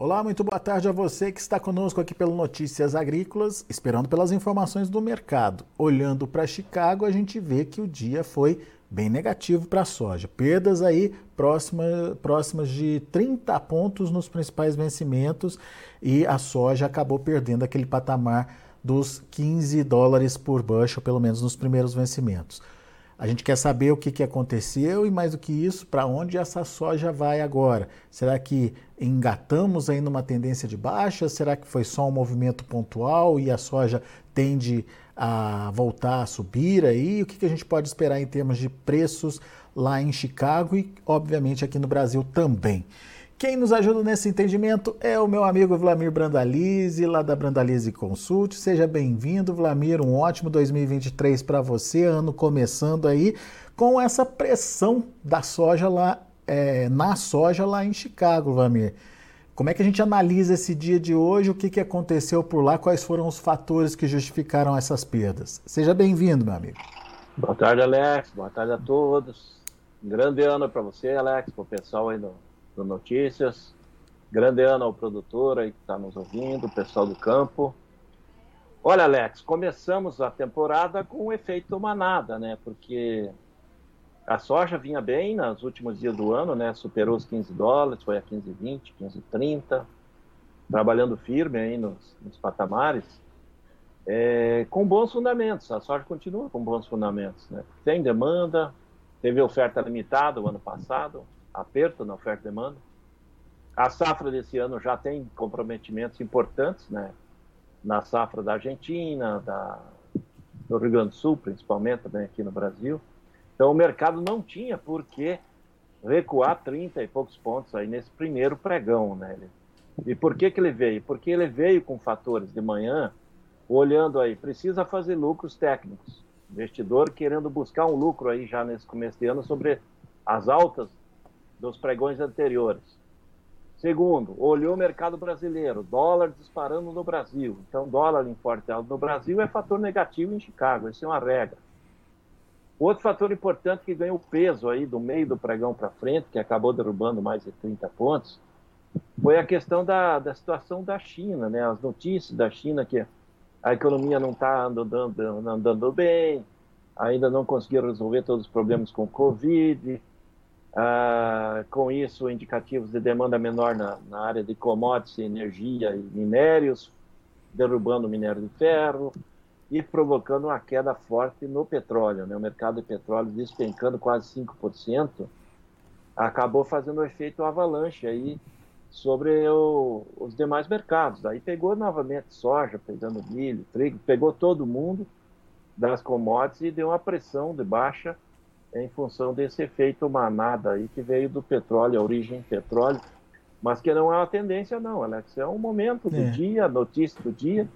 Olá, muito boa tarde a você que está conosco aqui pelo Notícias Agrícolas, esperando pelas informações do mercado. Olhando para Chicago, a gente vê que o dia foi bem negativo para a soja. Perdas aí próxima, próximas de 30 pontos nos principais vencimentos e a soja acabou perdendo aquele patamar dos 15 dólares por bushel, pelo menos nos primeiros vencimentos. A gente quer saber o que, que aconteceu e, mais do que isso, para onde essa soja vai agora. Será que engatamos aí numa tendência de baixa? Será que foi só um movimento pontual e a soja tende a voltar a subir aí? O que, que a gente pode esperar em termos de preços lá em Chicago e, obviamente, aqui no Brasil também? Quem nos ajuda nesse entendimento é o meu amigo Vlamir Brandalize, lá da Brandalize Consult. Seja bem-vindo, Vlamir. Um ótimo 2023 para você, ano começando aí com essa pressão da soja lá, é, na soja lá em Chicago, Vlamir. Como é que a gente analisa esse dia de hoje? O que, que aconteceu por lá? Quais foram os fatores que justificaram essas perdas? Seja bem-vindo, meu amigo. Boa tarde, Alex. Boa tarde a todos. Um grande ano para você, Alex, para o pessoal aí do Notícias. Grande ano ao produtor aí que está nos ouvindo, o pessoal do campo. Olha, Alex, começamos a temporada com o efeito manada, né? Porque a soja vinha bem nos últimos dias do ano, né? Superou os 15 dólares, foi a 15,20, 15,30, trabalhando firme aí nos, nos patamares, é, com bons fundamentos. A soja continua com bons fundamentos, né? Tem demanda, teve oferta limitada o ano passado, aperto na oferta e demanda. A safra desse ano já tem comprometimentos importantes, né? Na safra da Argentina, da, do Rio Grande do Sul, principalmente também aqui no Brasil. Então o mercado não tinha por que recuar 30 e poucos pontos aí nesse primeiro pregão, né? E por que, que ele veio? Porque ele veio com fatores de manhã, olhando aí, precisa fazer lucros técnicos. Investidor querendo buscar um lucro aí já nesse começo de ano sobre as altas dos pregões anteriores. Segundo, olhou o mercado brasileiro, dólar disparando no Brasil. Então, dólar em forte alto no Brasil é fator negativo em Chicago, isso é uma regra. Outro fator importante que ganhou peso aí do meio do pregão para frente, que acabou derrubando mais de 30 pontos, foi a questão da, da situação da China, né? As notícias da China que a economia não está andando, andando bem, ainda não conseguiram resolver todos os problemas com o Covid, ah, com isso, indicativos de demanda menor na, na, área de commodities, energia e minérios, derrubando o minério de ferro e provocando uma queda forte no petróleo. Né? O mercado de petróleo despencando quase 5%, acabou fazendo um efeito avalanche aí sobre o, os demais mercados. Aí pegou novamente soja, pegando milho, trigo, pegou todo mundo das commodities e deu uma pressão de baixa em função desse efeito manada aí que veio do petróleo, a origem petróleo, mas que não é uma tendência não, Alex, é um momento do é. dia, notícia do dia,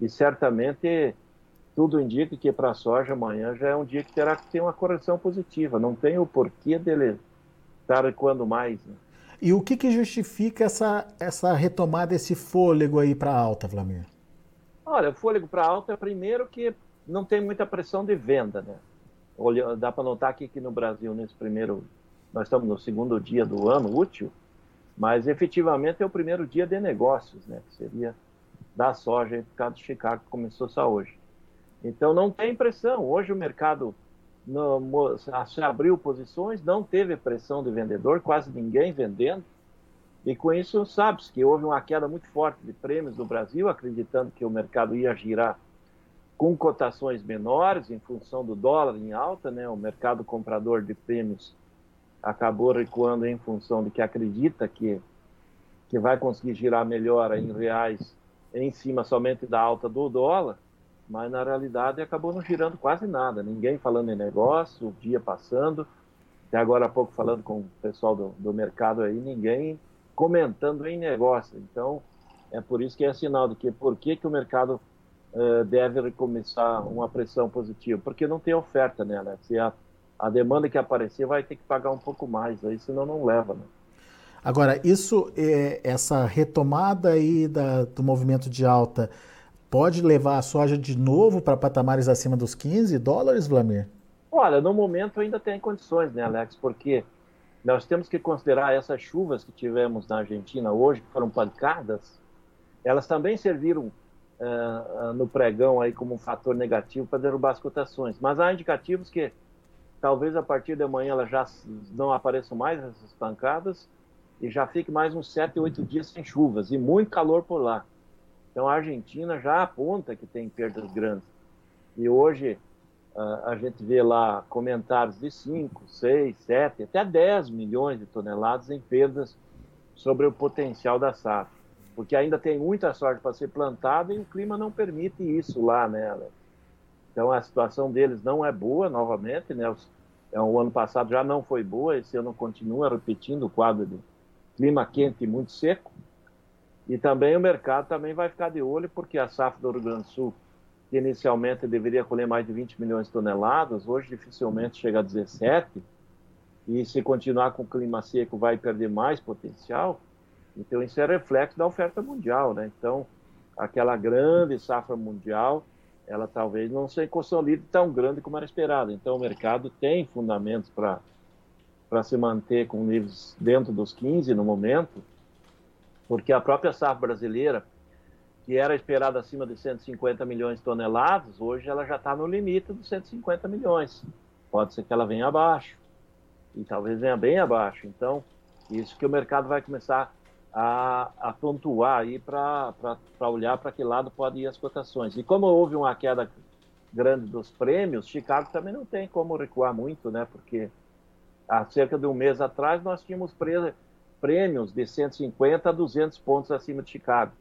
e certamente tudo indica que para a soja amanhã já é um dia que terá que ter uma correção positiva, não tem o porquê dele estar recuando mais. Né? E o que, que justifica essa, essa retomada, esse fôlego aí para alta, Vladimir? Olha, o fôlego para alta é primeiro que não tem muita pressão de venda, né? Olha, dá para notar aqui que no Brasil, nesse primeiro, nós estamos no segundo dia do ano útil, mas efetivamente é o primeiro dia de negócios, né? Que seria da soja por causa de Chicago, que começou só hoje. Então não tem pressão. Hoje o mercado no, se abriu posições, não teve pressão de vendedor, quase ninguém vendendo. E com isso sabe-se que houve uma queda muito forte de prêmios no Brasil, acreditando que o mercado ia girar com cotações menores em função do dólar em alta, né? O mercado comprador de prêmios acabou recuando em função de que acredita que que vai conseguir girar melhor em reais em cima somente da alta do dólar, mas na realidade acabou não girando quase nada. Ninguém falando em negócio, o dia passando, até agora há pouco falando com o pessoal do, do mercado aí, ninguém comentando em negócio. Então, é por isso que é sinal de que por que, que o mercado uh, deve recomeçar uma pressão positiva, porque não tem oferta, né, Alex? E a, a demanda que aparecer vai ter que pagar um pouco mais, aí senão não leva, né? Agora, isso, é, essa retomada aí da, do movimento de alta pode levar a soja de novo para patamares acima dos 15 dólares, Vlamir? Olha, no momento ainda tem condições, né, Alex? Porque nós temos que considerar essas chuvas que tivemos na Argentina hoje, que foram pancadas, elas também serviram uh, no pregão aí como um fator negativo para derrubar as cotações. Mas há indicativos que talvez a partir de amanhã elas já não apareçam mais essas pancadas e já fique mais uns 7, 8 dias sem chuvas e muito calor por lá. Então a Argentina já aponta que tem perdas grandes. E hoje uh, a gente vê lá comentários de 5, 6, 7, até 10 milhões de toneladas em perdas sobre o potencial da safra. Porque ainda tem muita sorte para ser plantada e o clima não permite isso lá, né? Então a situação deles não é boa, novamente, né? É, o ano passado já não foi boa, esse ano continua repetindo o quadro de clima quente e muito seco. E também o mercado também vai ficar de olho, porque a safra do Rio Grande do Sul que inicialmente deveria colher mais de 20 milhões de toneladas, hoje dificilmente chega a 17, e se continuar com o clima seco vai perder mais potencial. Então isso é reflexo da oferta mundial, né? Então aquela grande safra mundial, ela talvez não se consolide tão grande como era esperado. Então o mercado tem fundamentos para para se manter com níveis dentro dos 15 no momento, porque a própria safra brasileira que era esperada acima de 150 milhões de toneladas, hoje ela já está no limite dos 150 milhões. Pode ser que ela venha abaixo, e talvez venha bem abaixo. Então, isso que o mercado vai começar a, a pontuar aí para olhar para que lado pode ir as cotações. E como houve uma queda grande dos prêmios, Chicago também não tem como recuar muito, né? Porque há cerca de um mês atrás nós tínhamos prêmios de 150 a 200 pontos acima de Chicago.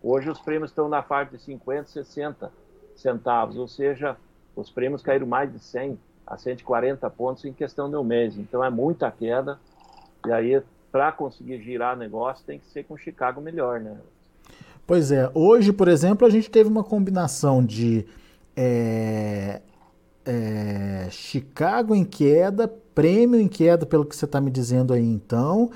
Hoje os prêmios estão na faixa de 50, 60 centavos, ou seja, os prêmios caíram mais de 100 a 140 pontos em questão de um mês. Então é muita queda. E aí, para conseguir girar negócio, tem que ser com Chicago melhor, né? Pois é. Hoje, por exemplo, a gente teve uma combinação de é, é, Chicago em queda, prêmio em queda, pelo que você está me dizendo aí então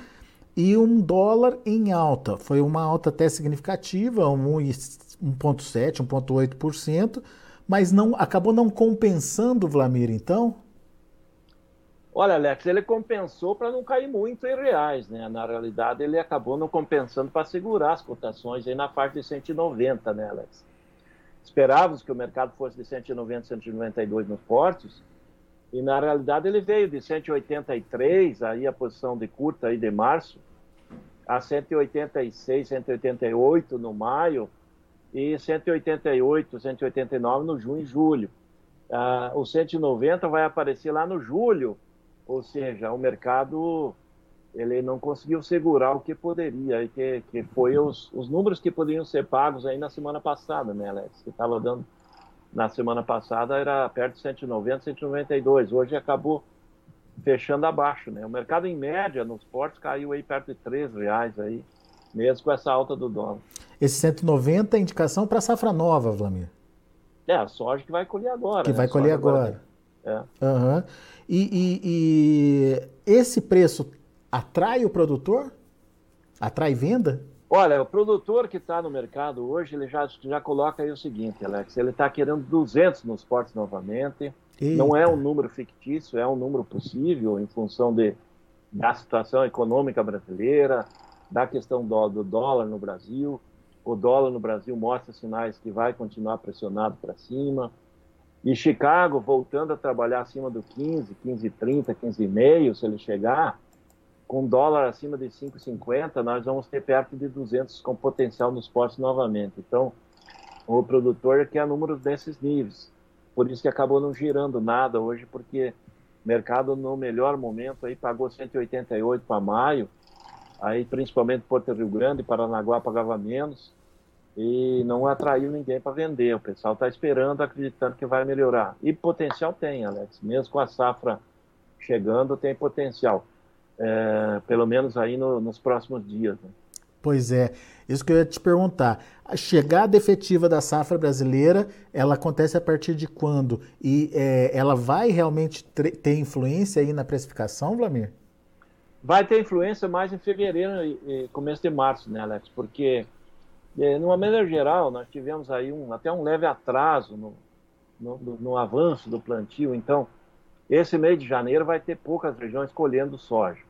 e um dólar em alta. Foi uma alta até significativa, 1,7%, 1,8%, mas não acabou não compensando o Vlamir, então? Olha, Alex, ele compensou para não cair muito em reais, né? Na realidade, ele acabou não compensando para segurar as cotações aí na parte de 190, né, Alex? Esperávamos que o mercado fosse de 190, 192 nos portos, e na realidade ele veio de 183, aí a posição de curta aí de março, a 186, 188 no maio e 188, 189 no junho e julho. Ah, o 190 vai aparecer lá no julho, ou seja, o mercado ele não conseguiu segurar o que poderia, que, que foi os, os números que poderiam ser pagos aí na semana passada, né, Alex? Que estava dando na semana passada era perto de 190, 192. Hoje acabou fechando abaixo, né? O mercado em média nos portos caiu aí perto de 3 reais aí, mesmo com essa alta do dólar. Esse 190 é indicação para safra nova, Vlamir. É, a soja que vai colher agora. Que né? vai colher agora. agora. É. Uhum. E, e, e, esse preço atrai o produtor? Atrai venda? Olha, o produtor que está no mercado hoje, ele já, já coloca aí o seguinte, Alex, ele está querendo 200 nos portos novamente, Eita. Não é um número fictício, é um número possível em função de, da situação econômica brasileira, da questão do, do dólar no Brasil. O dólar no Brasil mostra sinais que vai continuar pressionado para cima. E Chicago voltando a trabalhar acima do 15, 15,30, 15,5, se ele chegar, com dólar acima de 5,50, nós vamos ter perto de 200 com potencial nos portos novamente. Então, o produtor quer números desses níveis por isso que acabou não girando nada hoje, porque o mercado no melhor momento aí pagou 188 para maio, aí principalmente Porto Rio Grande, Paranaguá pagava menos e não atraiu ninguém para vender. O pessoal está esperando, acreditando que vai melhorar. E potencial tem, Alex. Mesmo com a safra chegando, tem potencial. É, pelo menos aí no, nos próximos dias. Né? Pois é, isso que eu ia te perguntar. A chegada efetiva da safra brasileira, ela acontece a partir de quando? E é, ela vai realmente ter influência aí na precificação, Vlamir? Vai ter influência mais em fevereiro e começo de março, né, Alex? Porque, é, numa maneira geral, nós tivemos aí um, até um leve atraso no, no, no avanço do plantio. Então, esse mês de janeiro vai ter poucas regiões colhendo soja.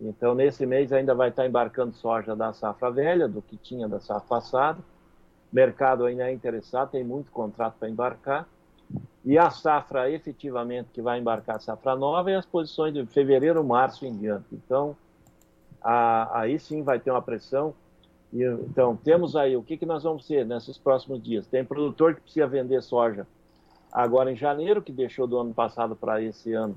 Então, nesse mês ainda vai estar embarcando soja da safra velha, do que tinha da safra passada. Mercado ainda é interessado, tem muito contrato para embarcar. E a safra efetivamente que vai embarcar a safra nova é as posições de fevereiro, março em diante. Então, a, aí sim vai ter uma pressão. Então, temos aí o que, que nós vamos ter nesses próximos dias. Tem produtor que precisa vender soja agora em janeiro, que deixou do ano passado para esse ano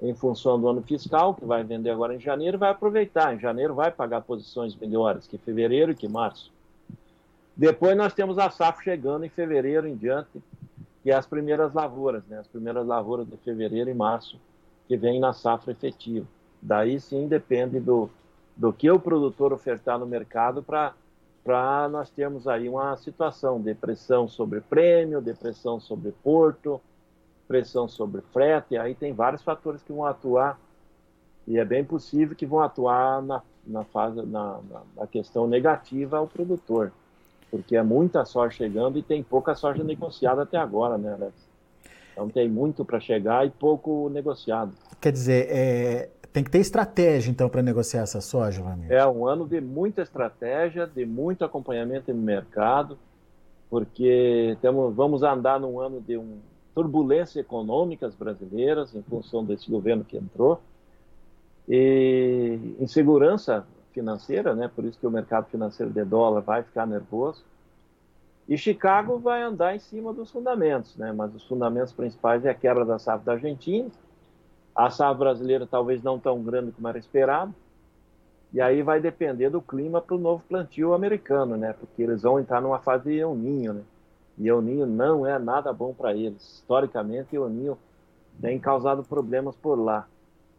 em função do ano fiscal, que vai vender agora em janeiro, vai aproveitar. Em janeiro vai pagar posições melhores que fevereiro e que março. Depois nós temos a safra chegando em fevereiro em diante, que é as primeiras lavouras, né? as primeiras lavouras de fevereiro e março, que vem na safra efetiva. Daí sim depende do, do que o produtor ofertar no mercado para nós termos aí uma situação de pressão sobre prêmio, depressão sobre porto, pressão sobre frete, aí tem vários fatores que vão atuar e é bem possível que vão atuar na, na fase na, na questão negativa ao produtor, porque é muita soja chegando e tem pouca soja negociada até agora, né, Alex? Então tem muito para chegar e pouco negociado. Quer dizer, é, tem que ter estratégia então para negociar essa soja, Ramiro? É um ano de muita estratégia, de muito acompanhamento no mercado, porque temos, vamos andar num ano de um turbulências econômicas brasileiras em função desse governo que entrou e insegurança financeira, né? Por isso que o mercado financeiro de dólar vai ficar nervoso. E Chicago vai andar em cima dos fundamentos, né? Mas os fundamentos principais é a quebra da safra da Argentina, a safra brasileira talvez não tão grande como era esperado, e aí vai depender do clima para o novo plantio americano, né? Porque eles vão entrar numa fase de El Ninho, né? E o ninho não é nada bom para eles. Historicamente, o ninho tem causado problemas por lá.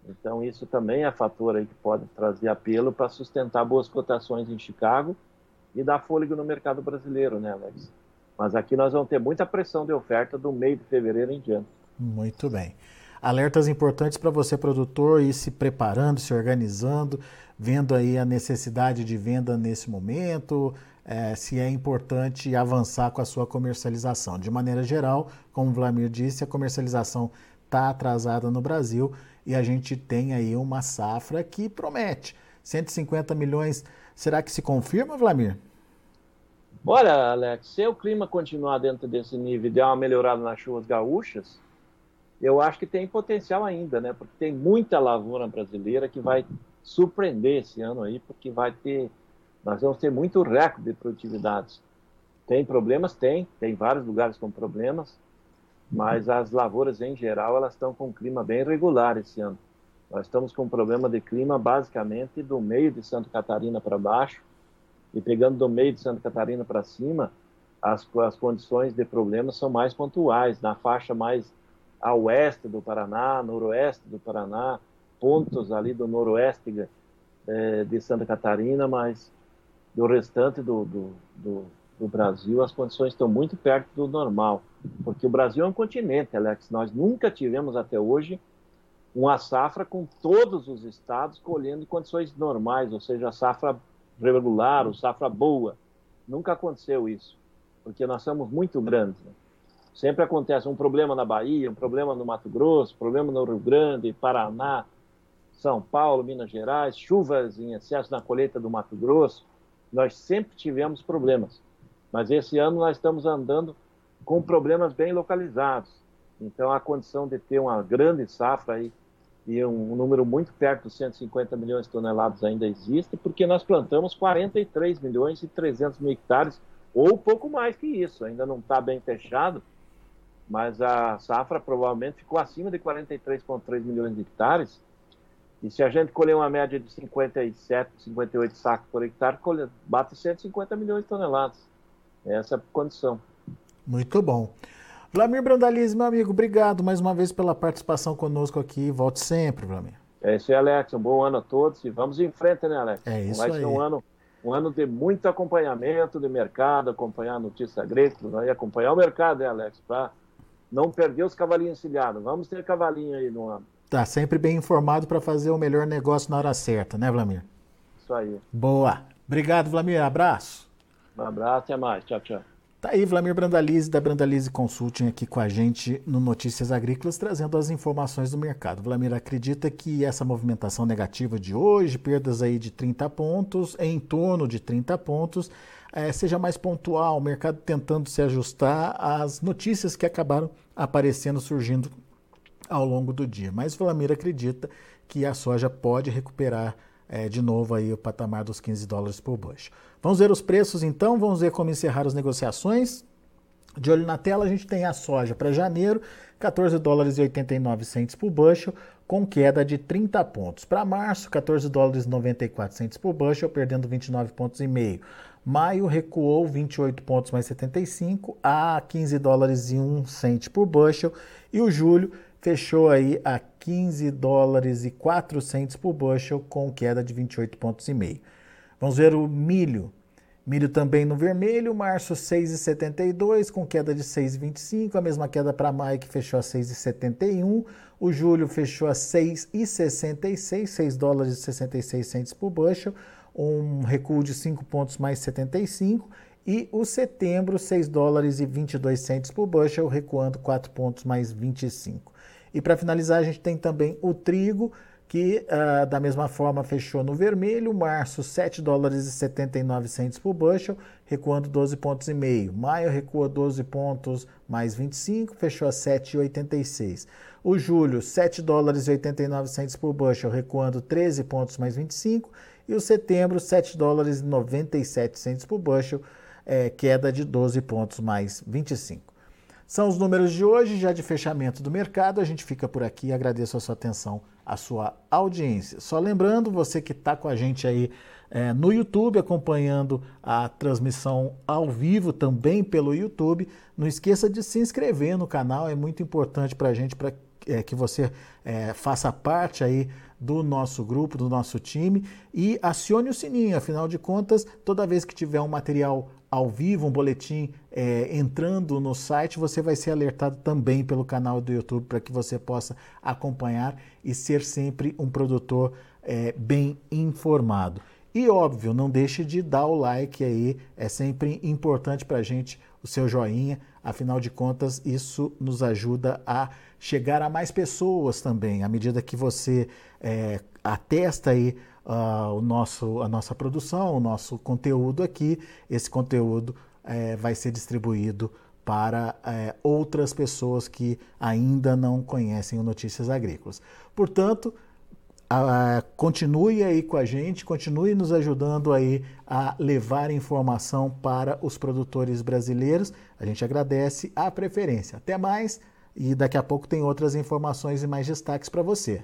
Então, isso também é fator aí que pode trazer apelo para sustentar boas cotações em Chicago e dar fôlego no mercado brasileiro, né, Alex? Mas aqui nós vamos ter muita pressão de oferta do meio de fevereiro em diante. Muito bem. Alertas importantes para você, produtor, ir se preparando, se organizando, vendo aí a necessidade de venda nesse momento, é, se é importante avançar com a sua comercialização. De maneira geral, como o Vladimir disse, a comercialização está atrasada no Brasil e a gente tem aí uma safra que promete. 150 milhões, será que se confirma, Vladimir? Olha, Alex, se o clima continuar dentro desse nível e der uma melhorada nas chuvas gaúchas, eu acho que tem potencial ainda, né? Porque tem muita lavoura brasileira que vai surpreender esse ano aí, porque vai ter nós vamos ter muito recorde de produtividades. Tem problemas? Tem. Tem vários lugares com problemas, mas as lavouras em geral elas estão com um clima bem regular esse ano. Nós estamos com um problema de clima basicamente do meio de Santa Catarina para baixo e pegando do meio de Santa Catarina para cima, as, as condições de problemas são mais pontuais, na faixa mais a oeste do Paraná, noroeste do Paraná, pontos ali do noroeste de, eh, de Santa Catarina, mas do restante do, do, do, do, Brasil, as condições estão muito perto do normal. Porque o Brasil é um continente, Alex. Nós nunca tivemos até hoje uma safra com todos os estados colhendo em condições normais, ou seja, safra regular ou safra boa. Nunca aconteceu isso, porque nós somos muito grandes. Né? Sempre acontece um problema na Bahia, um problema no Mato Grosso, problema no Rio Grande, Paraná, São Paulo, Minas Gerais, chuvas em excesso na colheita do Mato Grosso nós sempre tivemos problemas, mas esse ano nós estamos andando com problemas bem localizados. Então, a condição de ter uma grande safra aí, e um, número muito perto dos 150 milhões de toneladas ainda existe, porque nós plantamos 43 milhões e 300 mil hectares, ou pouco mais que isso. Ainda não está bem fechado, mas a safra provavelmente ficou acima de 43,3 milhões de hectares, e se a gente colher uma média de 57, 58 sacos por hectare, bate 150 milhões de toneladas. Essa é a condição. Muito bom. Vlamir Brandalize, meu amigo, obrigado mais uma vez pela participação conosco aqui. Volte sempre, Vlamir. É isso aí, Alex. Um bom ano a todos e vamos em frente, né, Alex? É isso Vai aí. ser um ano, um ano de muito acompanhamento de mercado, acompanhar a notícia agrícola e acompanhar o mercado, né, Alex? Para não perder os cavalinhos encilhados. Vamos ter cavalinho aí no ano. Tá sempre bem informado para fazer o melhor negócio na hora certa, né, Vlamir? Isso aí. Boa. Obrigado, Vlamir. Abraço. Um abraço, até mais. Tchau, tchau. Tá aí Vlamir Brandalize da Brandalize Consulting aqui com a gente no Notícias Agrícolas, trazendo as informações do mercado. Vlamir acredita que essa movimentação negativa de hoje, perdas aí de 30 pontos, em torno de 30 pontos, é, seja mais pontual, o mercado tentando se ajustar às notícias que acabaram aparecendo, surgindo ao longo do dia. Mas Vlamir acredita que a soja pode recuperar é, de novo aí o patamar dos 15 dólares por bushel. Vamos ver os preços então, vamos ver como encerrar as negociações. De olho na tela, a gente tem a soja para janeiro, 14 dólares e 89 centos por bushel, com queda de 30 pontos. Para março, 14 dólares e 94 centos por bushel, perdendo 29 pontos e meio. Maio recuou 28 pontos mais 75 a 15 dólares e 1 cento por bushel. E o julho fechou aí a 15 dólares e 400 por bushel, com queda de 28 pontos e meio. Vamos ver o milho. Milho também no vermelho, março 6,72 com queda de 6,25, a mesma queda para maio que fechou a 6,71. O julho fechou a 6,66, 6 dólares e 66 centos por bushel, um recuo de 5 pontos mais 75. E o setembro, 6 dólares e 22 centos por bushel, recuando 4 pontos mais 25. E para finalizar, a gente tem também o trigo, que uh, da mesma forma fechou no vermelho, março 7 dólares e 79 centos por bushel, recuando 12 pontos e meio. Maio recua 12 pontos mais 25, fechou a 7,86. O julho 7 dólares e 89 centos por bushel, recuando 13 pontos mais 25, e o setembro 7 dólares e 97 centos por bushel, é, queda de 12 pontos mais 25. São os números de hoje, já de fechamento do mercado. A gente fica por aqui. Agradeço a sua atenção, a sua audiência. Só lembrando, você que está com a gente aí é, no YouTube, acompanhando a transmissão ao vivo também pelo YouTube, não esqueça de se inscrever no canal. É muito importante para a gente, para é, que você é, faça parte aí do nosso grupo, do nosso time e acione o sininho. Afinal de contas, toda vez que tiver um material ao vivo, um boletim é, entrando no site, você vai ser alertado também pelo canal do YouTube para que você possa acompanhar e ser sempre um produtor é, bem informado. E óbvio, não deixe de dar o like aí, é sempre importante para a gente o seu joinha, afinal de contas, isso nos ajuda a chegar a mais pessoas também, à medida que você é, atesta aí uh, o nosso, a nossa produção, o nosso conteúdo aqui. Esse conteúdo é, vai ser distribuído para é, outras pessoas que ainda não conhecem o Notícias Agrícolas. Portanto, a, continue aí com a gente, continue nos ajudando aí a levar informação para os produtores brasileiros. A gente agradece a preferência. Até mais e daqui a pouco tem outras informações e mais destaques para você.